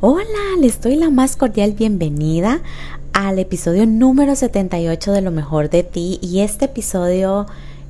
Hola, les doy la más cordial bienvenida al episodio número 78 de Lo mejor de ti y este episodio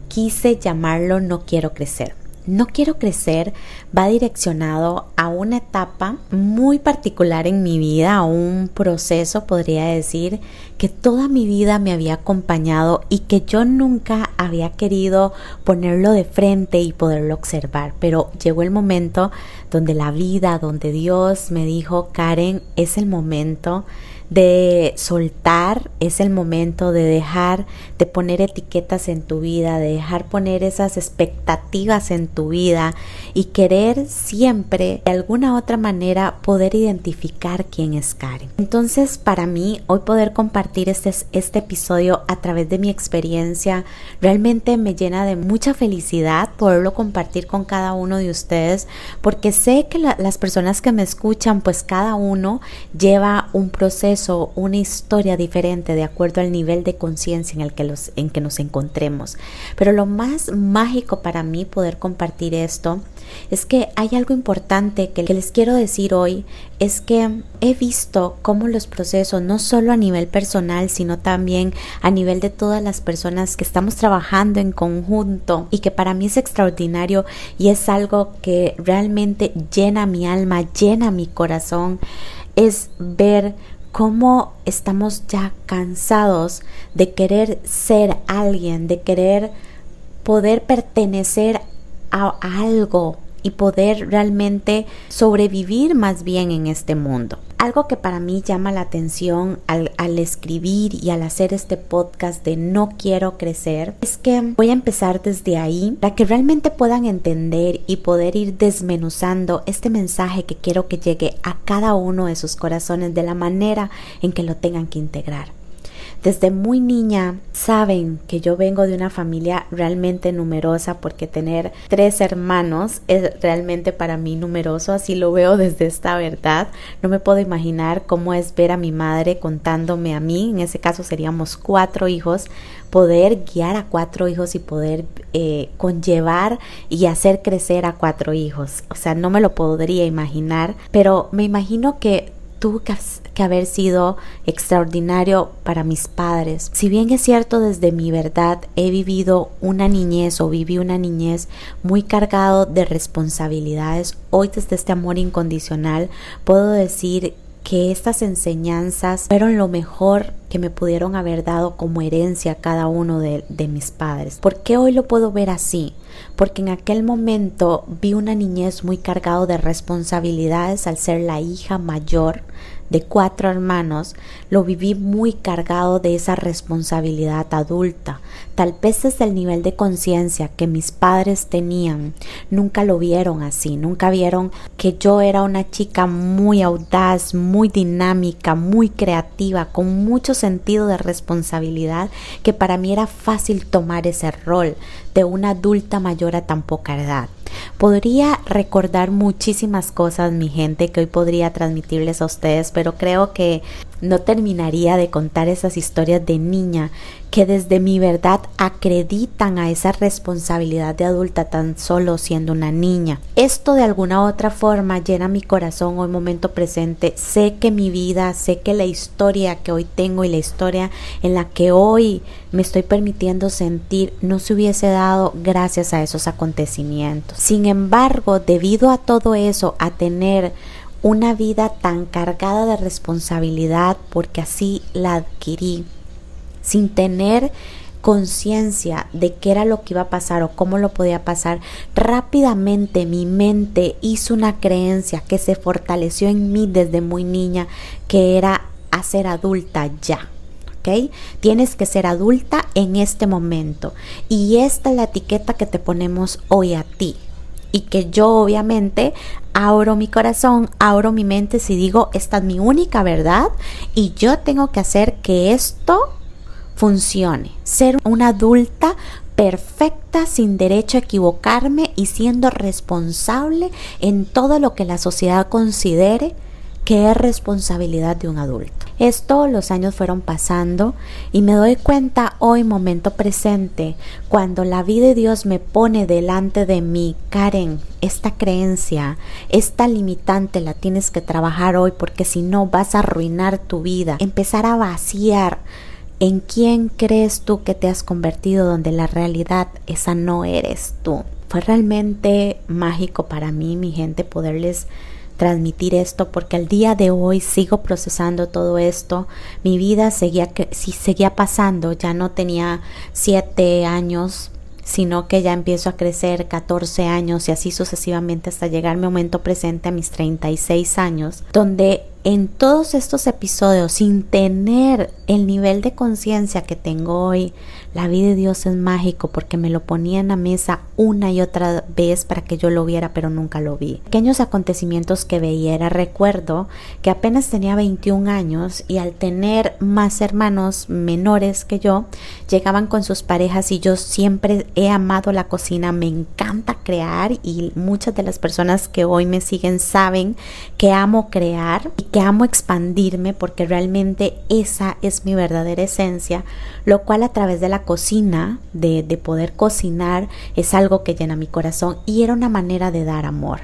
quise llamarlo No quiero crecer. No quiero crecer va direccionado a una etapa muy particular en mi vida, a un proceso, podría decir, que toda mi vida me había acompañado y que yo nunca había querido ponerlo de frente y poderlo observar. Pero llegó el momento donde la vida, donde Dios me dijo, Karen, es el momento de soltar, es el momento de dejar de poner etiquetas en tu vida, de dejar poner esas expectativas en tu vida y querer siempre de alguna otra manera poder identificar quién es Karen. Entonces para mí hoy poder compartir este, este episodio a través de mi experiencia realmente me llena de mucha felicidad poderlo compartir con cada uno de ustedes porque sé que las personas que me escuchan pues cada uno lleva un proceso una historia diferente de acuerdo al nivel de conciencia en el que los en que nos encontremos. Pero lo más mágico para mí poder compartir esto es que hay algo importante que les quiero decir hoy es que he visto cómo los procesos no solo a nivel personal sino también a nivel de todas las personas que estamos trabajando en conjunto y que para mí es extraordinario y es algo que realmente llena mi alma, llena mi corazón es ver cómo estamos ya cansados de querer ser alguien, de querer poder pertenecer a, algo y poder realmente sobrevivir más bien en este mundo. Algo que para mí llama la atención al, al, escribir y al hacer este podcast de no quiero crecer es que voy a empezar desde ahí para que realmente puedan entender y poder ir desmenuzando este mensaje que quiero que llegue a cada uno de sus corazones de la manera en que lo tengan que integrar. Desde muy niña saben que yo vengo de una familia realmente numerosa porque tener tres hermanos es realmente para mí numeroso, así lo veo desde esta verdad. No me puedo imaginar cómo es ver a mi madre contándome a mí, en ese caso seríamos cuatro hijos, poder guiar a cuatro hijos y poder eh, conllevar y hacer crecer a cuatro hijos. O sea, no me lo podría imaginar, pero me imagino que tuvo que, haber sido extraordinario para mis padres. Si bien es cierto desde mi verdad he vivido una niñez o viví una niñez muy cargado de responsabilidades, hoy desde este amor incondicional puedo decir que estas enseñanzas fueron lo mejor que me pudieron haber dado como herencia a cada uno de, de, mis padres. ¿Por qué hoy lo puedo ver así? Porque en aquel momento vi una niñez muy cargado de responsabilidades al ser la hija mayor de cuatro hermanos, lo viví muy cargado de esa responsabilidad adulta. Tal vez desde el nivel de conciencia que mis padres tenían, nunca lo vieron así, nunca vieron que yo era una chica muy audaz, muy dinámica, muy creativa, con mucho sentido de responsabilidad, que para mí era fácil tomar ese rol de una adulta mayor a tan poca edad. Podría recordar muchísimas cosas, mi gente, que hoy podría transmitirles a ustedes, pero creo que no terminaría de contar esas historias de niña que desde mi verdad acreditan a esa responsabilidad de adulta tan solo siendo una niña. Esto de alguna otra forma llena mi corazón hoy momento presente. Sé que mi vida, sé que la historia que hoy tengo y la historia en la que hoy me estoy permitiendo sentir no se hubiese dado gracias a esos acontecimientos. Sin embargo, debido a todo eso, a tener una vida tan cargada de responsabilidad porque así la adquirí, sin tener conciencia de qué era lo que iba a pasar o cómo lo podía pasar, rápidamente mi mente hizo una creencia que se fortaleció en mí desde muy niña, que era hacer adulta ya. ¿ok? Tienes que ser adulta en este momento. Y esta es la etiqueta que te ponemos hoy a ti y que yo obviamente abro mi corazón, abro mi mente si digo, esta es mi única verdad y yo tengo que hacer que esto funcione. Ser una adulta perfecta sin derecho a equivocarme y siendo responsable en todo lo que la sociedad considere que es responsabilidad de un adulto. Esto los años fueron pasando y me doy cuenta hoy, momento presente, cuando la vida de Dios me pone delante de mí, Karen, esta creencia, esta limitante la tienes que trabajar hoy porque si no vas a arruinar tu vida, empezar a vaciar en quién crees tú que te has convertido donde la realidad esa no eres tú. Fue realmente mágico para mí, mi gente, poderles transmitir esto porque al día de hoy sigo procesando todo esto. Mi vida seguía, seguía pasando, ya no tenía siete años, sino que ya empiezo a crecer 14 años y así sucesivamente hasta llegar mi momento presente a mis 36 años, donde en todos estos episodios, sin tener el nivel de conciencia que tengo hoy, la vida de Dios es mágico porque me lo ponía en la mesa una y otra vez para que yo lo viera, pero nunca lo vi. Pequeños acontecimientos que veía era recuerdo que apenas tenía 21 años y al tener más hermanos menores que yo, llegaban con sus parejas y yo siempre he amado la cocina, me encanta crear y muchas de las personas que hoy me siguen saben que amo crear y que amo expandirme porque realmente esa es mi verdadera esencia, lo cual a través de la cocina, de, de poder cocinar, es algo que llena mi corazón y era una manera de dar amor.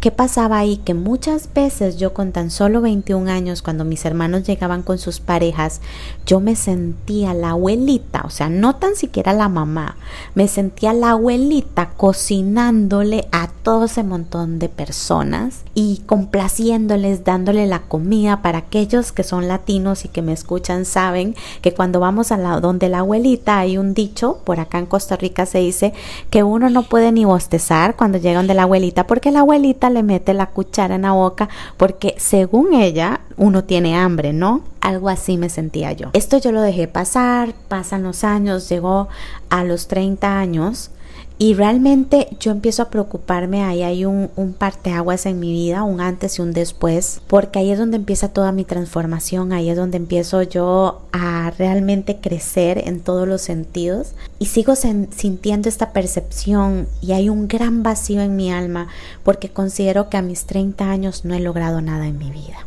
¿Qué pasaba ahí? Que muchas veces yo con tan solo 21 años, cuando mis hermanos llegaban con sus parejas, yo me sentía la abuelita, o sea, no tan siquiera la mamá, me sentía la abuelita cocinándole a todo ese montón de personas y complaciéndoles, dándole la comida para aquellos que son latinos y que me escuchan saben que cuando vamos a la donde la abuelita hay un dicho, por acá en Costa Rica se dice que uno no puede ni bostezar cuando llegan de la abuelita porque la abuelita le mete la cuchara en la boca porque según ella uno tiene hambre, ¿no? Algo así me sentía yo. Esto yo lo dejé pasar, pasan los años, llegó a los 30 años y realmente yo empiezo a preocuparme, ahí hay un, un parteaguas en mi vida, un antes y un después, porque ahí es donde empieza toda mi transformación, ahí es donde empiezo yo a realmente crecer en todos los sentidos. Y sigo sintiendo esta percepción y hay un gran vacío en mi alma porque considero que a mis 30 años no he logrado nada en mi vida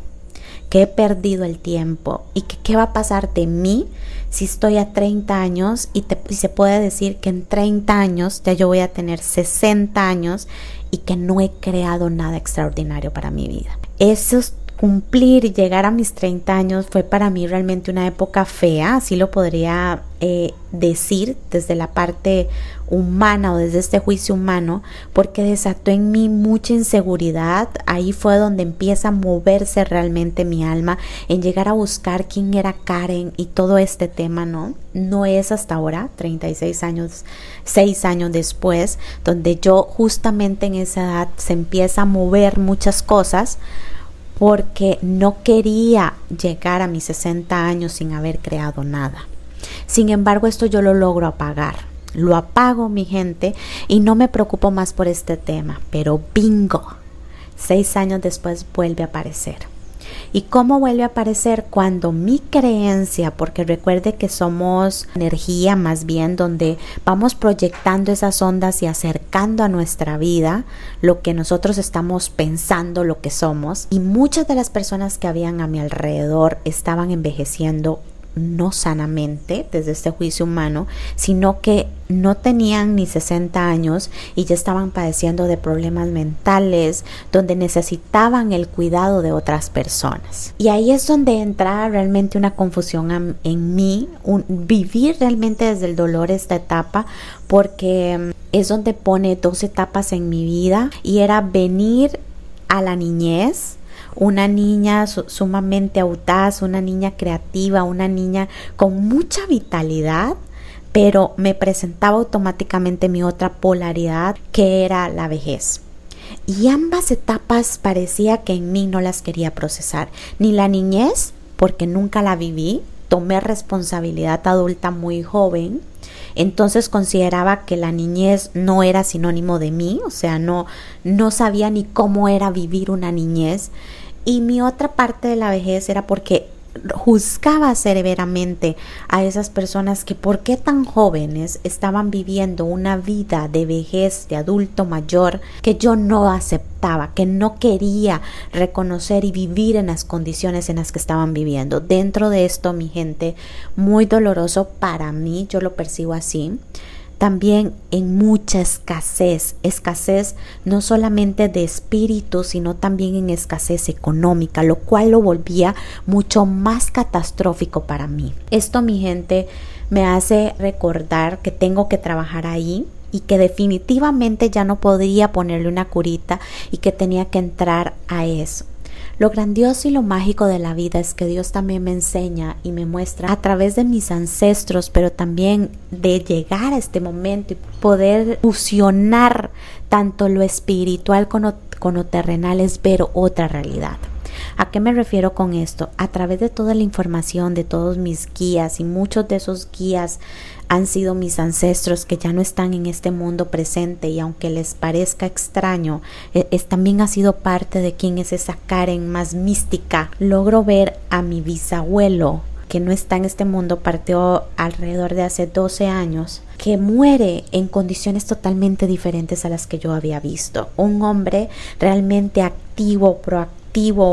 que he perdido el tiempo y que qué va a pasar de mí si estoy a 30 años y, se puede decir que en 30 años ya yo voy a tener 60 años y que no he creado nada extraordinario para mi vida. Eso cumplir llegar a mis 30 años fue para mí realmente una época fea, así lo podría eh, decir desde la parte humana o desde este juicio humano, porque desató en mí mucha inseguridad. Ahí fue donde empieza a moverse realmente mi alma en llegar a buscar quién era Karen y todo este tema, ¿no? No es hasta ahora, 36 años, 6 años después, donde yo justamente en esa edad se empieza a mover muchas cosas porque no quería llegar a mis 60 años sin haber creado nada. Sin embargo, esto yo lo logro apagar. Lo apago, mi gente, y no me preocupo más por este tema. Pero bingo, seis años después vuelve a aparecer. ¿Y cómo vuelve a aparecer? Cuando mi creencia, porque recuerde que somos energía más bien, donde vamos proyectando esas ondas y acercando a nuestra vida lo que nosotros estamos pensando, lo que somos. Y muchas de las personas que habían a mi alrededor estaban envejeciendo no sanamente desde este juicio humano, sino que no tenían ni 60 años y ya estaban padeciendo de problemas mentales, donde necesitaban el cuidado de otras personas. Y ahí es donde entra realmente una confusión en mí, vivir realmente desde el dolor esta etapa, porque mm, es donde pone dos etapas en mi vida y era venir a la niñez, una niña sumamente audaz, una niña creativa, una niña con mucha vitalidad, pero me presentaba automáticamente mi otra polaridad, que era la vejez. Y ambas etapas parecía que en mí no las quería procesar, ni la niñez, porque nunca la viví, tomé responsabilidad adulta muy joven, entonces consideraba que la niñez no era sinónimo de mí, o sea, no, no sabía ni cómo era vivir una niñez. Y mi otra parte de la vejez era porque juzgaba severamente a esas personas que por qué tan jóvenes estaban viviendo una vida de vejez, de adulto mayor, que yo no aceptaba, que no quería reconocer y vivir en las condiciones en las que estaban viviendo. Dentro de esto, mi gente, muy doloroso para mí, yo lo percibo así también en mucha escasez, escasez no solamente de espíritu, sino también en escasez económica, lo cual lo volvía mucho más catastrófico para mí. Esto, mi gente, me hace recordar que tengo que trabajar ahí, y que definitivamente ya no podría ponerle una curita y que tenía que entrar a eso. Lo grandioso y lo mágico de la vida es que Dios también me enseña y me muestra a través de mis ancestros, pero también de llegar a este momento y poder fusionar tanto lo espiritual con lo, terrenal es ver otra realidad. ¿A qué me refiero con esto? A través de toda la información de todos mis guías y muchos de esos guías han sido mis ancestros que ya no están en este mundo presente y aunque les parezca extraño, e, es, también ha sido parte de quien es esa Karen más mística. Logro ver a mi bisabuelo que no está en este mundo, partió alrededor de hace 12 años, que muere en condiciones totalmente diferentes a las que yo había visto. Un hombre realmente activo, proactivo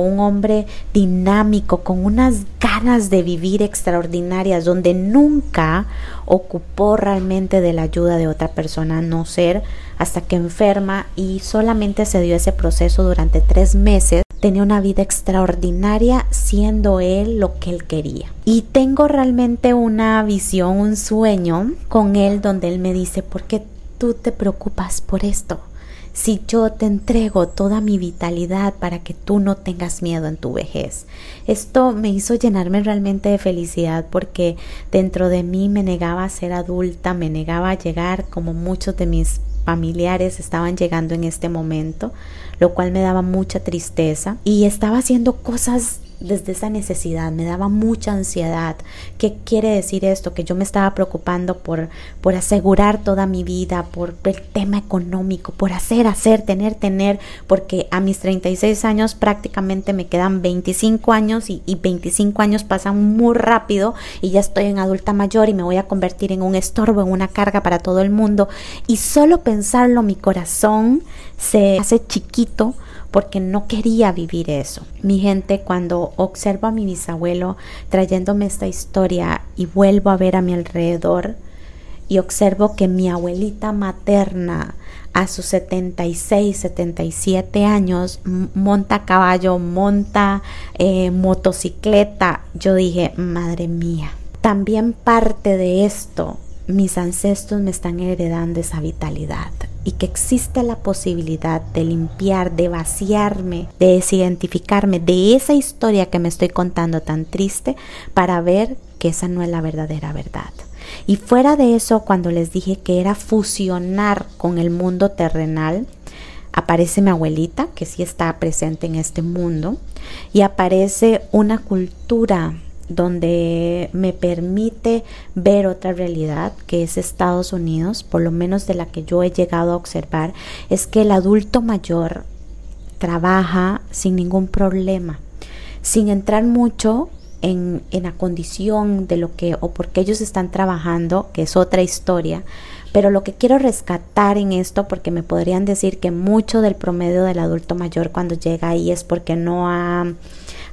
un hombre dinámico, con unas ganas de vivir extraordinarias, donde nunca ocupó realmente de la ayuda de otra persona, no ser hasta que enferma y solamente se dio ese proceso durante tres meses. Tenía una vida extraordinaria siendo él lo que él quería. Y tengo realmente una visión, un sueño con él donde él me dice, ¿por qué tú te preocupas por esto? si yo te entrego toda mi vitalidad para que tú no tengas miedo en tu vejez. Esto me hizo llenarme realmente de felicidad porque dentro de mí me negaba a ser adulta, me negaba a llegar como muchos de mis familiares estaban llegando en este momento, lo cual me daba mucha tristeza y estaba haciendo cosas desde esa necesidad, me daba mucha ansiedad. ¿Qué quiere decir esto? Que yo me estaba preocupando por, por asegurar toda mi vida, por el tema económico, por hacer, hacer, tener, tener, porque a mis 36 años prácticamente me quedan 25 años y, y 25 años pasan muy rápido y ya estoy en adulta mayor y me voy a convertir en un estorbo, en una carga para todo el mundo. Y solo pensarlo, mi corazón se hace chiquito porque no quería vivir eso. Mi gente, cuando observo a mi bisabuelo trayéndome esta historia y vuelvo a ver a mi alrededor y observo que mi abuelita materna a sus 76, 77 años monta caballo, monta eh, motocicleta, yo dije, madre mía, también parte de esto mis ancestros me están heredando esa vitalidad y que existe la posibilidad de limpiar, de vaciarme, de desidentificarme de esa historia que me estoy contando tan triste para ver que esa no es la verdadera verdad. Y fuera de eso, cuando les dije que era fusionar con el mundo terrenal, aparece mi abuelita, que sí está presente en este mundo, y aparece una cultura donde me permite ver otra realidad que es Estados Unidos, por lo menos de la que yo he llegado a observar, es que el adulto mayor trabaja sin ningún problema, sin entrar mucho en, en la condición de lo que o porque ellos están trabajando, que es otra historia, pero lo que quiero rescatar en esto, porque me podrían decir que mucho del promedio del adulto mayor cuando llega ahí es porque no ha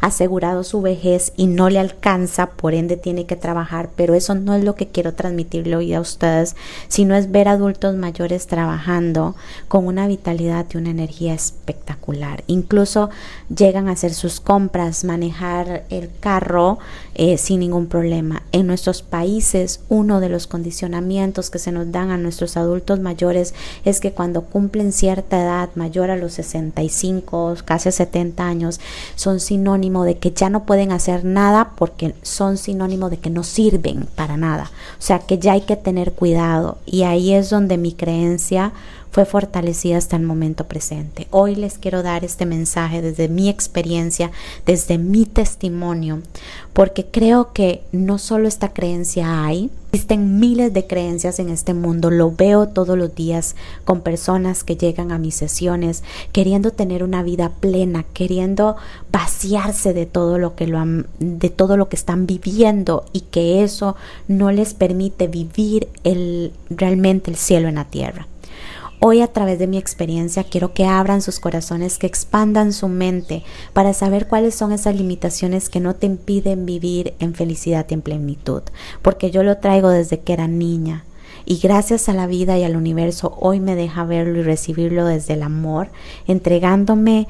asegurado su vejez y no le alcanza, por ende tiene que trabajar, pero eso no es lo que quiero transmitirle hoy a ustedes, sino es ver adultos mayores trabajando con una vitalidad y una energía espectacular. Incluso llegan a hacer sus compras, manejar el carro eh, sin ningún problema. En nuestros países, uno de los condicionamientos que se nos dan a nuestros adultos mayores es que cuando cumplen cierta edad, mayor a los 65, casi 70 años, son sinónimos de que ya no pueden hacer nada porque son sinónimo de que no sirven para nada. O sea que ya hay que tener cuidado y ahí es donde mi creencia fue fortalecida hasta el momento presente. Hoy les quiero dar este mensaje desde mi experiencia, desde mi testimonio, porque creo que no solo esta creencia hay, existen miles de creencias en este mundo, lo veo todos los días con personas que llegan a mis sesiones queriendo tener una vida plena, queriendo vaciarse de todo lo que lo de todo lo que están viviendo y que eso no les permite vivir el realmente el cielo en la tierra. Hoy a través de mi experiencia quiero que abran sus corazones, que expandan su mente para saber cuáles son esas limitaciones que no te impiden vivir en felicidad y en plenitud, porque yo lo traigo desde que era niña. Y gracias a la vida y al universo hoy me deja verlo y recibirlo desde el amor, entregándome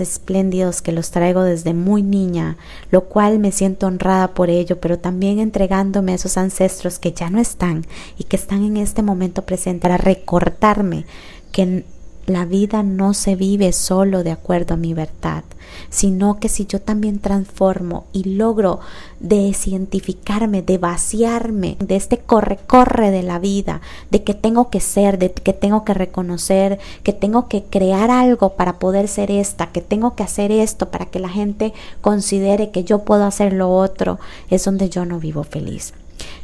espléndidos que los traigo desde muy niña, lo cual me siento honrada por ello, pero también entregándome a esos ancestros que ya no están y que están en este momento presente para recordarme que la vida no se vive solo de acuerdo a mi verdad, sino que si yo también transformo y logro descientificarme, de vaciarme de este corre-corre de la vida, de que tengo que ser, de que tengo que reconocer, que tengo que crear algo para poder ser esta, que tengo que hacer esto para que la gente considere que yo puedo hacer lo otro, es donde yo no vivo feliz.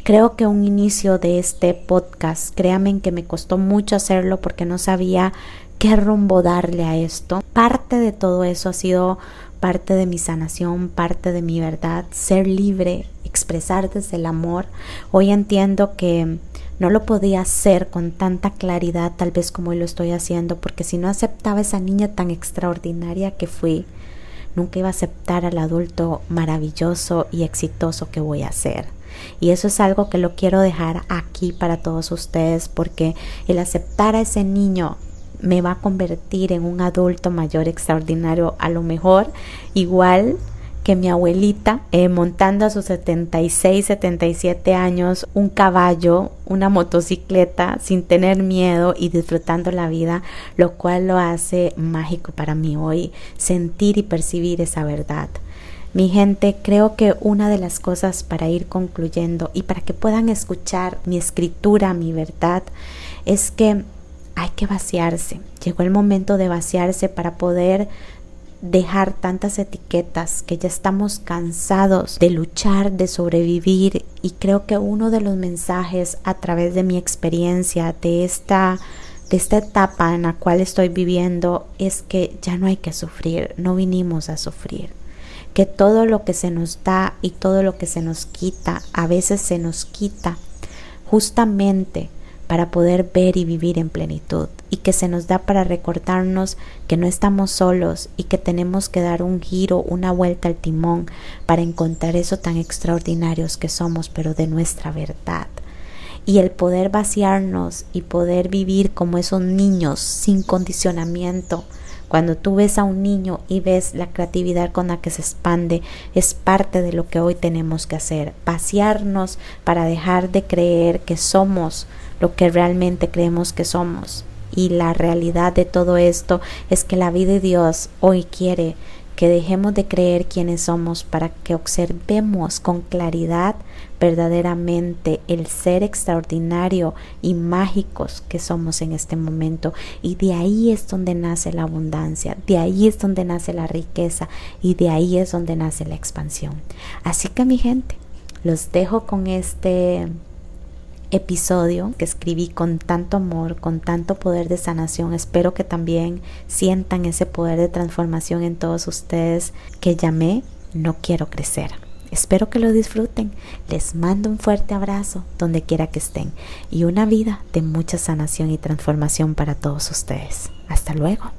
Creo que un inicio de este podcast, créanme que me costó mucho hacerlo porque no sabía qué rumbo darle a esto. Parte de todo eso ha sido parte de mi sanación, parte de mi verdad, ser libre, expresar desde el amor. Hoy entiendo que no lo podía hacer con tanta claridad tal vez como hoy lo estoy haciendo, porque si no aceptaba esa niña tan extraordinaria que fui, nunca iba a aceptar al adulto maravilloso y exitoso que voy a ser. Y eso es algo que lo quiero dejar aquí para todos ustedes porque el aceptar a ese niño me va a convertir en un adulto mayor extraordinario, a lo mejor igual que mi abuelita, eh, montando a sus 76, 77 años un caballo, una motocicleta, sin tener miedo y disfrutando la vida, lo cual lo hace mágico para mí hoy, sentir y percibir esa verdad. Mi gente, creo que una de las cosas para ir concluyendo y para que puedan escuchar mi escritura, mi verdad, es que hay que vaciarse. Llegó el momento de vaciarse para poder dejar tantas etiquetas que ya estamos cansados de luchar, de sobrevivir y creo que uno de los mensajes a través de mi experiencia de esta de esta etapa en la cual estoy viviendo es que ya no hay que sufrir, no vinimos a sufrir. Que todo lo que se nos da y todo lo que se nos quita, a veces se nos quita justamente para poder ver y vivir en plenitud y que se nos da para recordarnos que no estamos solos y que tenemos que dar un giro, una vuelta al timón para encontrar eso tan extraordinarios que somos, pero de nuestra verdad. Y el poder vaciarnos y poder vivir como esos niños sin condicionamiento, cuando tú ves a un niño y ves la creatividad con la que se expande, es parte de lo que hoy tenemos que hacer, vaciarnos para dejar de creer que somos lo que realmente creemos que somos. Y la realidad de todo esto es que la vida de Dios hoy quiere que dejemos de creer quiénes somos para que observemos con claridad verdaderamente el ser extraordinario y mágicos que somos en este momento. Y de ahí es donde nace la abundancia, de ahí es donde nace la riqueza y de ahí es donde nace la expansión. Así que mi gente, los dejo con este episodio que escribí con tanto amor, con tanto poder de sanación. Espero que también sientan ese poder de transformación en todos ustedes que llamé No quiero crecer. Espero que lo disfruten. Les mando un fuerte abrazo donde quiera que estén y una vida de mucha sanación y transformación para todos ustedes. Hasta luego.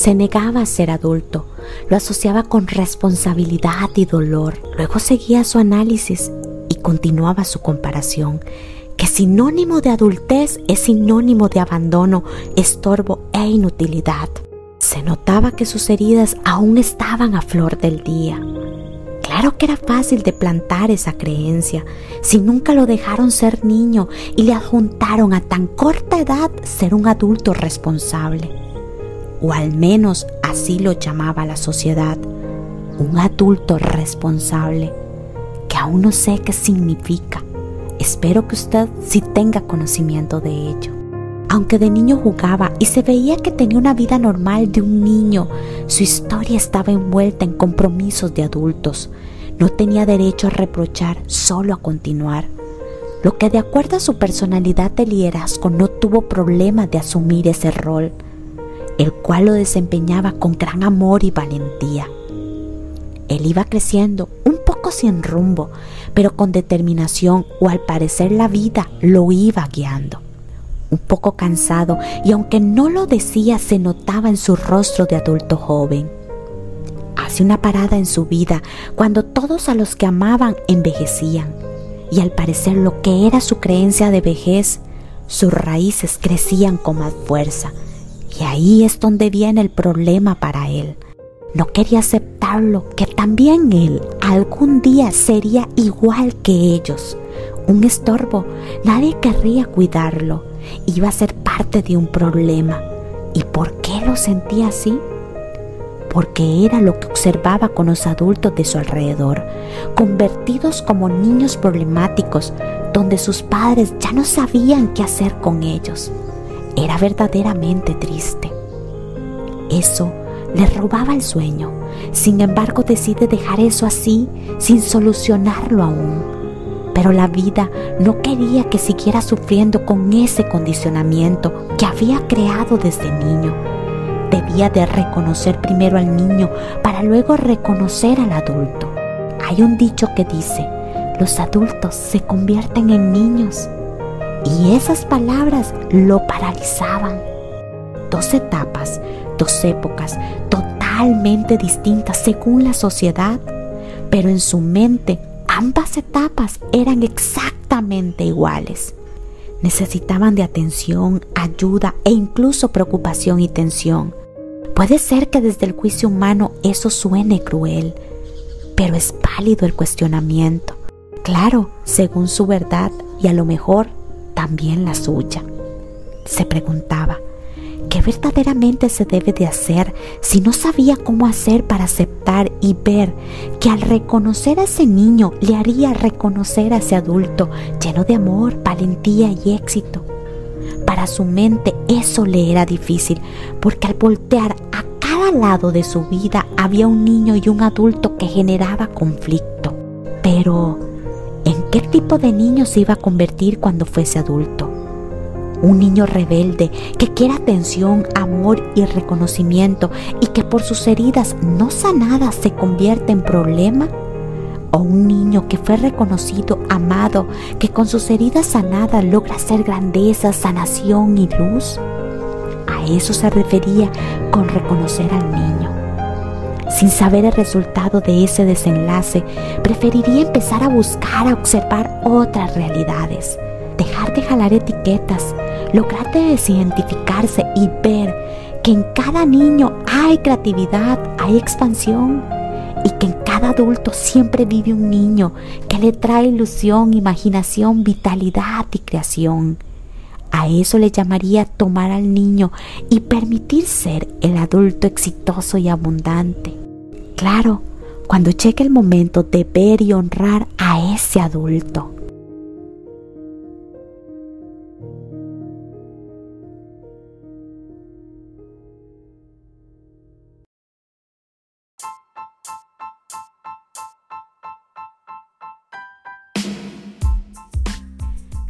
Se negaba a ser adulto, lo asociaba con responsabilidad y dolor. Luego seguía su análisis y continuaba su comparación, que sinónimo de adultez es sinónimo de abandono, estorbo e inutilidad. Se notaba que sus heridas aún estaban a flor del día Claro que era fácil de plantar esa creencia si nunca lo dejaron ser niño y le adjuntaron a tan corta edad ser un adulto responsable. O al menos así lo llamaba la sociedad, un adulto responsable, que aún no sé qué significa. Espero que usted sí tenga conocimiento de ello. Aunque de niño jugaba y se veía que tenía una vida normal de un niño, su historia estaba envuelta en compromisos de adultos. No tenía derecho a reprochar, solo a continuar. Lo que de acuerdo a su personalidad de liderazgo no tuvo problema de asumir ese rol, el cual lo desempeñaba con gran amor y valentía. Él iba creciendo, un poco sin rumbo, pero con determinación o al parecer la vida lo iba guiando un poco cansado y aunque no lo decía se notaba en su rostro de adulto joven. Hace una parada en su vida cuando todos a los que amaban envejecían y al parecer lo que era su creencia de vejez, sus raíces crecían con más fuerza y ahí es donde viene el problema para él. No quería aceptarlo, que también él algún día sería igual que ellos, un estorbo, nadie querría cuidarlo, iba a ser parte de un problema. ¿Y por qué lo sentía así? Porque era lo que observaba con los adultos de su alrededor, convertidos como niños problemáticos, donde sus padres ya no sabían qué hacer con ellos. Era verdaderamente triste. Eso le robaba el sueño. Sin embargo, decide dejar eso así, sin solucionarlo aún pero la vida no quería que siguiera sufriendo con ese condicionamiento que había creado desde niño. Debía de reconocer primero al niño para luego reconocer al adulto. Hay un dicho que dice, los adultos se convierten en niños. Y esas palabras lo paralizaban. Dos etapas, dos épocas totalmente distintas según la sociedad, pero en su mente Ambas etapas eran exactamente iguales. Necesitaban de atención, ayuda e incluso preocupación y tensión. Puede ser que desde el juicio humano eso suene cruel, pero es válido el cuestionamiento. Claro, según su verdad y a lo mejor también la suya. Se preguntaba, ¿Qué verdaderamente se debe de hacer si no sabía cómo hacer para aceptar y ver que al reconocer a ese niño le haría reconocer a ese adulto lleno de amor, valentía y éxito? Para su mente eso le era difícil porque al voltear a cada lado de su vida había un niño y un adulto que generaba conflicto. Pero, ¿en qué tipo de niño se iba a convertir cuando fuese adulto? un niño rebelde que quiere atención, amor y reconocimiento y que por sus heridas no sanadas se convierte en problema? ¿O un niño que fue reconocido, amado, que con sus heridas sanadas logra ser grandeza, sanación y luz? A eso se refería con reconocer al niño. Sin saber el resultado de ese desenlace, preferiría empezar a buscar, a observar otras realidades, dejar de jalar etiquetas, lograr desidentificarse y ver que en cada niño hay creatividad, hay expansión y que en cada adulto siempre vive un niño que le trae ilusión, imaginación, vitalidad y creación. A eso le llamaría tomar al niño y permitir ser el adulto exitoso y abundante. Claro, cuando llegue el momento de ver y honrar a ese adulto.